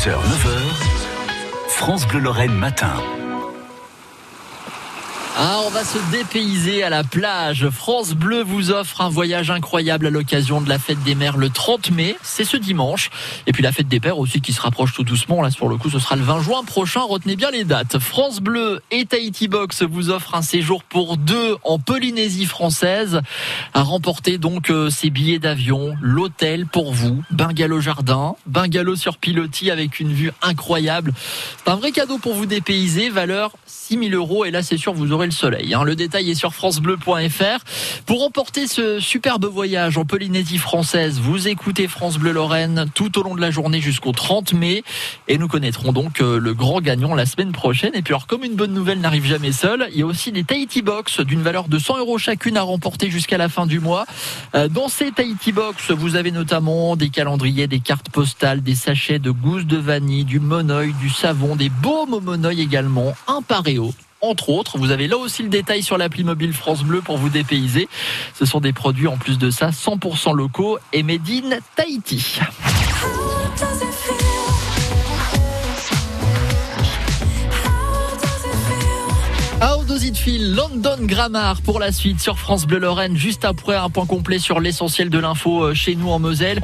6h, 9h, France Bleu Lorraine matin. Ah, on va se dépayser à la plage. France Bleu vous offre un voyage incroyable à l'occasion de la fête des mers le 30 mai. C'est ce dimanche. Et puis la fête des pères aussi qui se rapproche tout doucement. Là, pour le coup, ce sera le 20 juin prochain. Retenez bien les dates. France Bleu et Tahiti Box vous offrent un séjour pour deux en Polynésie française. À remporter donc euh, ces billets d'avion, l'hôtel pour vous, bungalow jardin, bungalow sur pilotis avec une vue incroyable. C'est un vrai cadeau pour vous dépayser. Valeur 6000 euros. Et là, c'est sûr, vous aurez le soleil. Hein. Le détail est sur francebleu.fr. Pour emporter ce superbe voyage en Polynésie française, vous écoutez France Bleu Lorraine tout au long de la journée jusqu'au 30 mai. Et nous connaîtrons donc euh, le grand gagnant la semaine prochaine. Et puis alors, comme une bonne nouvelle n'arrive jamais seule, il y a aussi des Tahiti Box d'une valeur de 100 euros chacune à remporter jusqu'à la fin du mois. Euh, dans ces Tahiti Box, vous avez notamment des calendriers, des cartes postales, des sachets de gousse de vanille, du monoeil, du savon, des baumes au également, un paréo entre autres. Vous avez là aussi le détail sur l'appli mobile France Bleu pour vous dépayser. Ce sont des produits en plus de ça 100% locaux et made in Tahiti. How does London Grammar pour la suite sur France Bleu Lorraine, juste après un point complet sur l'essentiel de l'info euh, chez nous en Moselle.